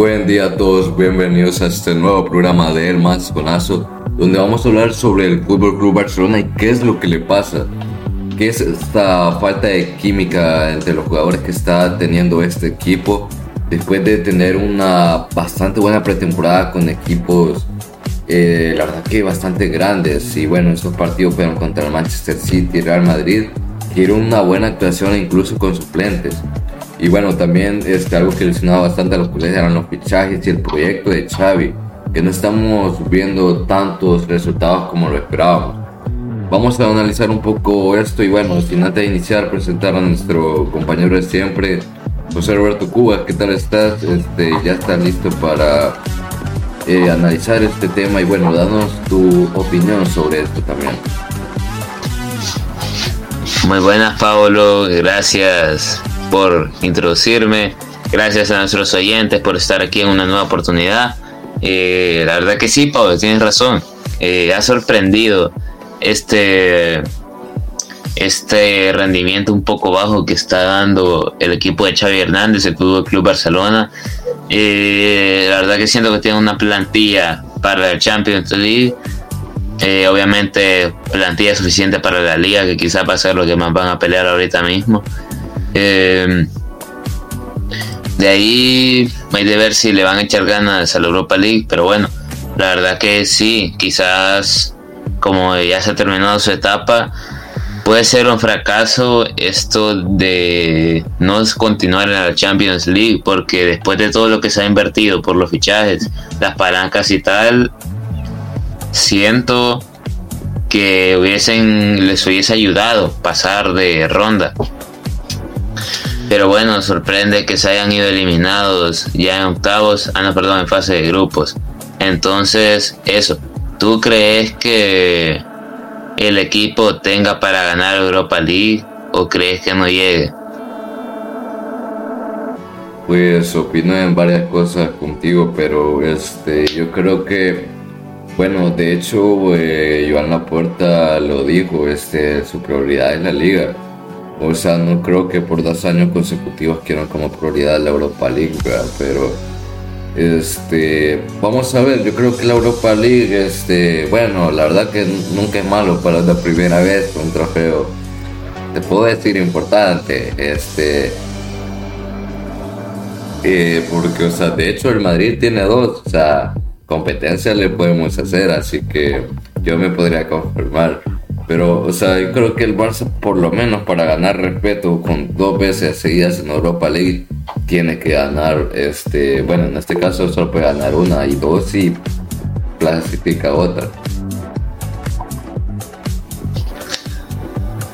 Buen día a todos, bienvenidos a este nuevo programa de El Más Conazo, donde vamos a hablar sobre el Fútbol Club Barcelona y qué es lo que le pasa. ¿Qué es esta falta de química entre los jugadores que está teniendo este equipo después de tener una bastante buena pretemporada con equipos, eh, la verdad que bastante grandes? Y bueno, estos partidos fueron contra el Manchester City Real Madrid, que una buena actuación incluso con suplentes. Y bueno, también este, algo que lesionaba bastante a los colegas eran los fichajes y el proyecto de Xavi, que no estamos viendo tantos resultados como lo esperábamos. Vamos a analizar un poco esto y bueno, sin antes de iniciar, presentar a nuestro compañero de siempre, José Roberto Cuba. ¿Qué tal estás? Este, ya está listo para eh, analizar este tema y bueno, danos tu opinión sobre esto también. Muy buenas, Pablo. Gracias por introducirme. Gracias a nuestros oyentes por estar aquí en una nueva oportunidad. Eh, la verdad que sí, Pablo, tienes razón. Eh, ha sorprendido este, este rendimiento un poco bajo que está dando el equipo de Xavi Hernández, el Fútbol Club Barcelona. Eh, la verdad que siento que tiene una plantilla para el Champions League. obviamente plantilla suficiente para la liga, que quizá va a ser lo que más van a pelear ahorita mismo. Eh, de ahí hay de ver si le van a echar ganas a la Europa League, pero bueno, la verdad que sí, quizás como ya se ha terminado su etapa, puede ser un fracaso esto de no continuar en la Champions League, porque después de todo lo que se ha invertido por los fichajes, las palancas y tal, siento que hubiesen, les hubiese ayudado pasar de ronda. Pero bueno, sorprende que se hayan ido eliminados ya en octavos, ah no, perdón, en fase de grupos. Entonces, eso, ¿tú crees que el equipo tenga para ganar Europa League o crees que no llegue? Pues opino en varias cosas contigo, pero este, yo creo que, bueno, de hecho, eh, Joan Laporta lo dijo, este, su prioridad es la liga o sea, no creo que por dos años consecutivos quieran como prioridad la Europa League, pero este, vamos a ver, yo creo que la Europa League, este, bueno, la verdad que nunca es malo para la primera vez un trofeo, te puedo decir importante, este, eh, porque, o sea, de hecho el Madrid tiene dos, o sea, competencia le podemos hacer, así que yo me podría confirmar. Pero, o sea, yo creo que el Barça, por lo menos para ganar respeto con dos veces seguidas en Europa League, tiene que ganar, este, bueno, en este caso solo puede ganar una y dos y clasifica otra.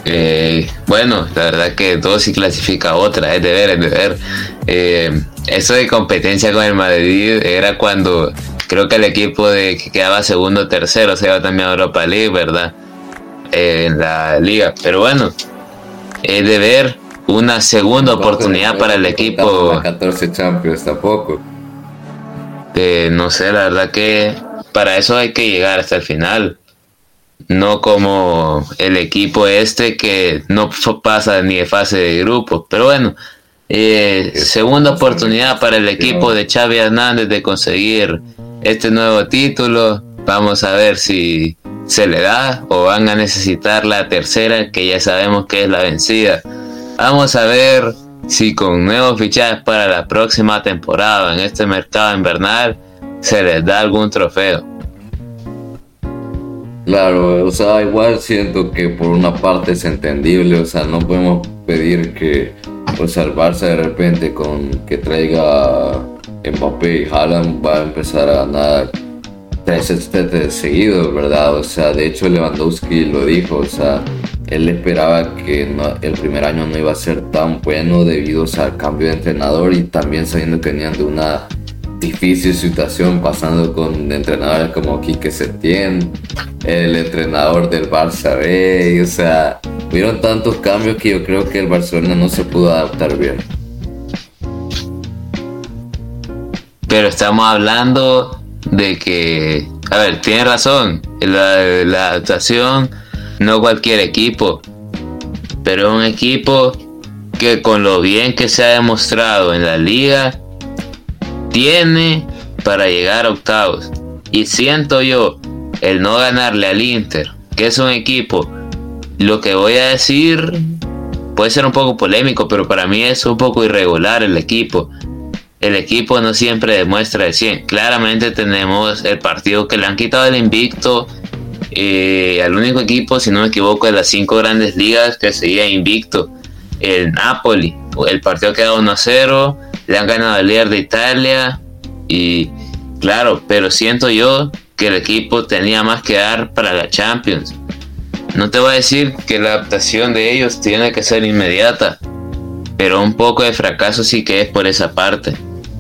Eh, bueno, la verdad que dos y clasifica otra, es de ver, es de ver. Eh, eso de competencia con el Madrid era cuando creo que el equipo de que quedaba segundo o tercero se iba también a Europa League, ¿verdad? En la liga. Pero bueno, es de ver una segunda oportunidad para el equipo. 14 Champions tampoco. no sé, la verdad que para eso hay que llegar hasta el final. No como el equipo este que no pasa ni de fase de grupo. Pero bueno, eh, segunda oportunidad para el equipo de Xavi Hernández de conseguir este nuevo título. Vamos a ver si se le da o van a necesitar la tercera que ya sabemos que es la vencida. Vamos a ver si con nuevos fichajes para la próxima temporada en este mercado invernal se les da algún trofeo. Claro, o sea, igual siento que por una parte es entendible, o sea, no podemos pedir que, Barça de repente con que traiga Mbappé y Haaland va a empezar a ganar tres de seguido, ¿verdad? O sea, de hecho Lewandowski lo dijo, o sea, él esperaba que el primer año no iba a ser tan bueno debido al cambio de entrenador y también sabiendo que venían de una difícil situación pasando con entrenadores como Quique Setién, el entrenador del Barça B, o sea, hubieron tantos cambios que yo creo que el Barcelona no se pudo adaptar bien. Pero estamos hablando de que, a ver, tiene razón, la, la adaptación no cualquier equipo, pero un equipo que con lo bien que se ha demostrado en la liga, tiene para llegar a octavos. Y siento yo el no ganarle al Inter, que es un equipo, lo que voy a decir puede ser un poco polémico, pero para mí es un poco irregular el equipo. El equipo no siempre demuestra de 100. Claramente tenemos el partido que le han quitado el invicto eh, al único equipo, si no me equivoco, de las cinco grandes ligas que seguía invicto, el Napoli. El partido quedó 1 0, le han ganado el líder de Italia y claro, pero siento yo que el equipo tenía más que dar para la Champions. No te voy a decir que la adaptación de ellos tiene que ser inmediata, pero un poco de fracaso sí que es por esa parte.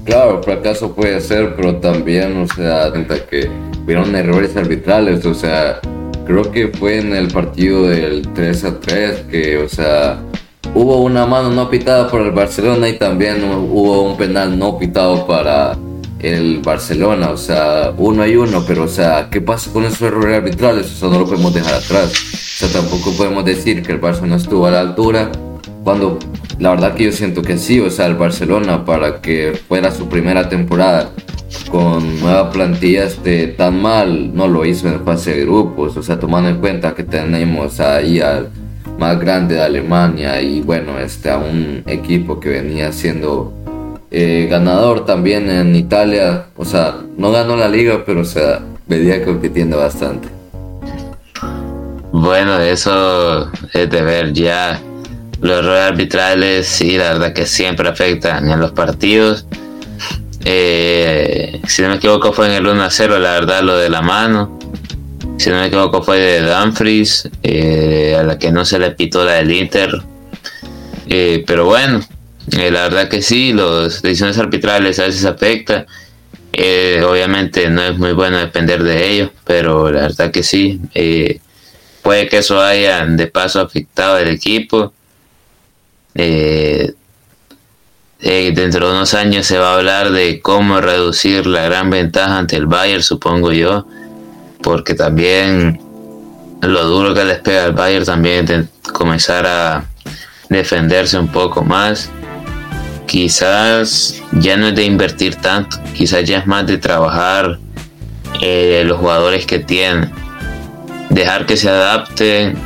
Claro, fracaso puede ser, pero también, o sea, que hubieron errores arbitrales, o sea, creo que fue en el partido del 3 a 3 que, o sea, hubo una mano no pitada por el Barcelona y también hubo un penal no pitado para el Barcelona, o sea, uno hay uno, pero o sea, ¿qué pasa con esos errores arbitrales? O sea, no lo podemos dejar atrás. O sea, tampoco podemos decir que el Barça no estuvo a la altura, cuando la verdad que yo siento que sí, o sea, el Barcelona para que fuera su primera temporada con nueva plantilla este, tan mal, no lo hizo en fase de grupos, o sea, tomando en cuenta que tenemos ahí al más grande de Alemania y bueno, este, a un equipo que venía siendo eh, ganador también en Italia, o sea, no ganó la liga, pero o sea, venía compitiendo bastante. Bueno, eso es de ver ya. Los errores arbitrales, sí, la verdad que siempre afectan en los partidos. Eh, si no me equivoco fue en el 1 0, la verdad, lo de la mano. Si no me equivoco fue de Dumfries, eh, a la que no se le pitó la del Inter. pero bueno, eh, la verdad que sí, las decisiones arbitrales a veces afectan. Eh, obviamente no es muy bueno depender de ellos, pero la verdad que sí. Eh, puede que eso haya de paso afectado al equipo. Dentro de unos años se va a hablar de cómo reducir la gran ventaja ante el Bayern, supongo yo, porque también lo duro que les pega al Bayern también de comenzar a defenderse un poco más. Quizás ya no es de invertir tanto, quizás ya es más de trabajar eh, los jugadores que tienen, dejar que se adapten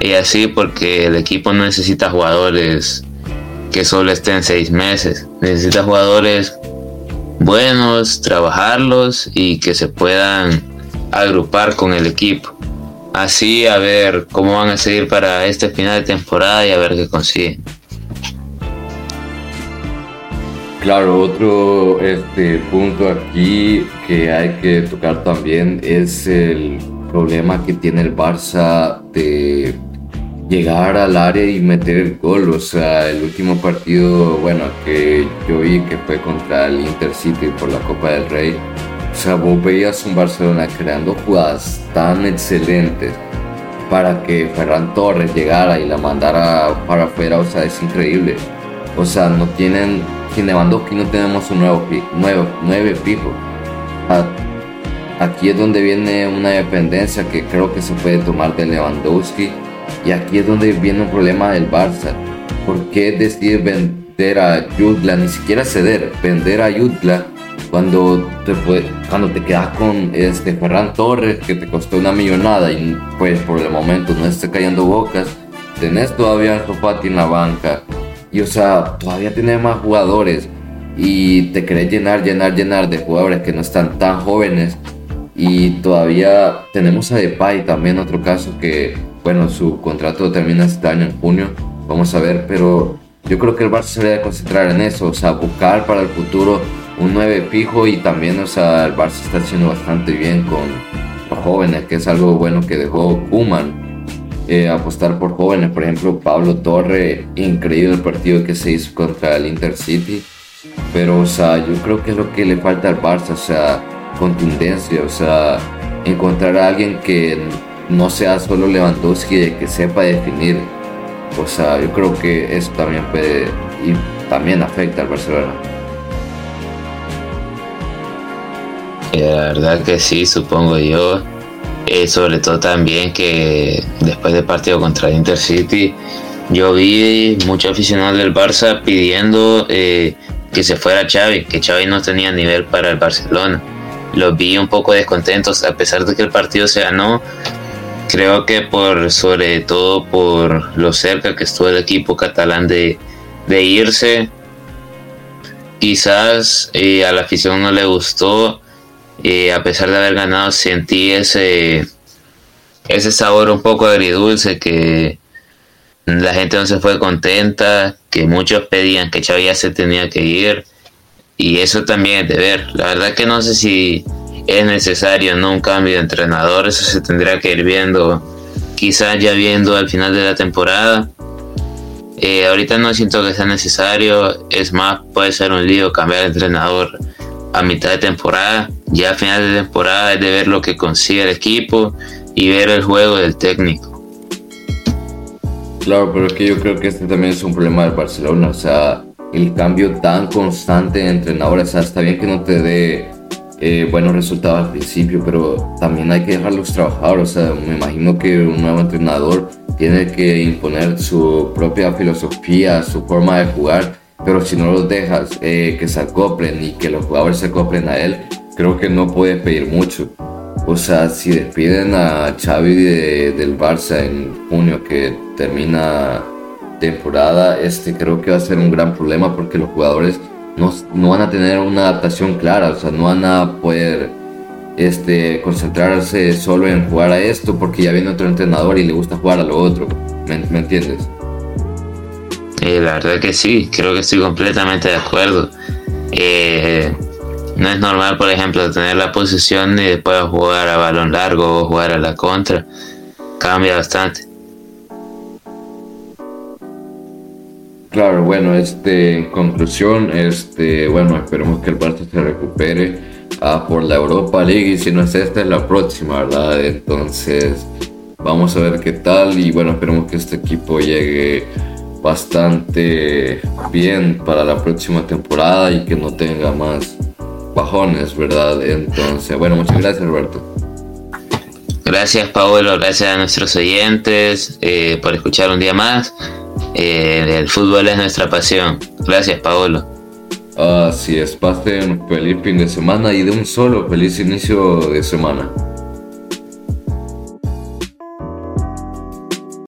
y así porque el equipo no necesita jugadores que solo estén seis meses, necesita jugadores buenos, trabajarlos y que se puedan agrupar con el equipo. Así a ver cómo van a seguir para este final de temporada y a ver qué consiguen. Claro, otro este, punto aquí que hay que tocar también es el problema que tiene el Barça de llegar al área y meter el gol. O sea, el último partido, bueno, que yo vi que fue contra el Intercity por la Copa del Rey. O sea, vos veías un Barcelona creando jugadas tan excelentes para que Ferran Torres llegara y la mandara para afuera. O sea, es increíble. O sea, no tienen sin Lewandowski no tenemos un nuevo, nuevo nueve fijo. Aquí es donde viene una dependencia que creo que se puede tomar de Lewandowski. Y aquí es donde viene un problema del Barça. ¿Por qué decidir vender a Yudla? Ni siquiera ceder, vender a Yudla cuando te, cuando te quedas con este Ferran Torres que te costó una millonada y pues por el momento no esté cayendo bocas. Tenés todavía a Fati en la banca y o sea, todavía tiene más jugadores y te querés llenar, llenar, llenar de jugadores que no están tan jóvenes. Y todavía tenemos a Depay también, otro caso que, bueno, su contrato termina este año en junio. Vamos a ver, pero yo creo que el Barça se debe concentrar en eso, o sea, buscar para el futuro un 9 fijo y también, o sea, el Barça está haciendo bastante bien con los jóvenes, que es algo bueno que dejó Kuman eh, apostar por jóvenes. Por ejemplo, Pablo Torre, increíble el partido que se hizo contra el Intercity. Pero, o sea, yo creo que es lo que le falta al Barça, o sea, contundencia, o sea, encontrar a alguien que no sea solo Lewandowski, de que sepa definir. O sea, yo creo que eso también puede y también afecta al Barcelona. La verdad que sí, supongo yo. Eh, sobre todo también que después del partido contra el Intercity, yo vi muchos aficionados del Barça pidiendo eh, que se fuera Xavi, que Xavi no tenía nivel para el Barcelona. Los vi un poco descontentos a pesar de que el partido se ganó. Creo que por sobre todo por lo cerca que estuvo el equipo catalán de, irse, quizás eh, a la afición no le gustó. Eh, a pesar de haber ganado, sentí ese, ese sabor un poco agridulce que la gente no se fue contenta, que muchos pedían que Xavi ya se tenía que ir y eso también es de ver. La verdad que no sé si es necesario no un cambio de entrenador, eso se tendrá que ir viendo, quizás ya viendo al final de la temporada. Eh, ahorita no siento que sea necesario, es más, puede ser un lío cambiar de entrenador a mitad de temporada. Ya a final de temporada es de ver lo que consigue el equipo y ver el juego del técnico. Claro, pero es que yo creo que este también es un problema del Barcelona, o sea, el cambio tan constante de entrenadores, o sea, está bien que no te dé eh, buenos resultados al principio, pero también hay que dejarlos trabajar, o sea, me imagino que un nuevo entrenador tiene que imponer su propia filosofía, su forma de jugar, pero si no los dejas eh, que se acoplen y que los jugadores se acoplen a él, creo que no puede pedir mucho. O sea, si despiden a Xavi del Barça en junio que termina temporada, este creo que va a ser un gran problema porque los jugadores no, no van a tener una adaptación clara, o sea, no van a poder este, concentrarse solo en jugar a esto porque ya viene otro entrenador y le gusta jugar a lo otro. ¿Me, entiendes? Eh, la verdad que sí, creo que estoy completamente de acuerdo. Eh, no es normal, por ejemplo, tener la posición y después jugar a balón largo o jugar a la contra. Cambia bastante. Claro, bueno, este, en conclusión, este, bueno, esperemos que el Barça se recupere ah, por la Europa League y si no es esta es la próxima, ¿verdad? Entonces, vamos a ver qué tal y bueno, esperemos que este equipo llegue bastante bien para la próxima temporada y que no tenga más bajones, ¿verdad? Entonces, bueno, muchas gracias, Roberto. Gracias, Paolo. Gracias a nuestros oyentes eh, por escuchar un día más. Eh, el fútbol es nuestra pasión. Gracias, Paolo. Así es, pasen un feliz fin de semana y de un solo feliz inicio de semana.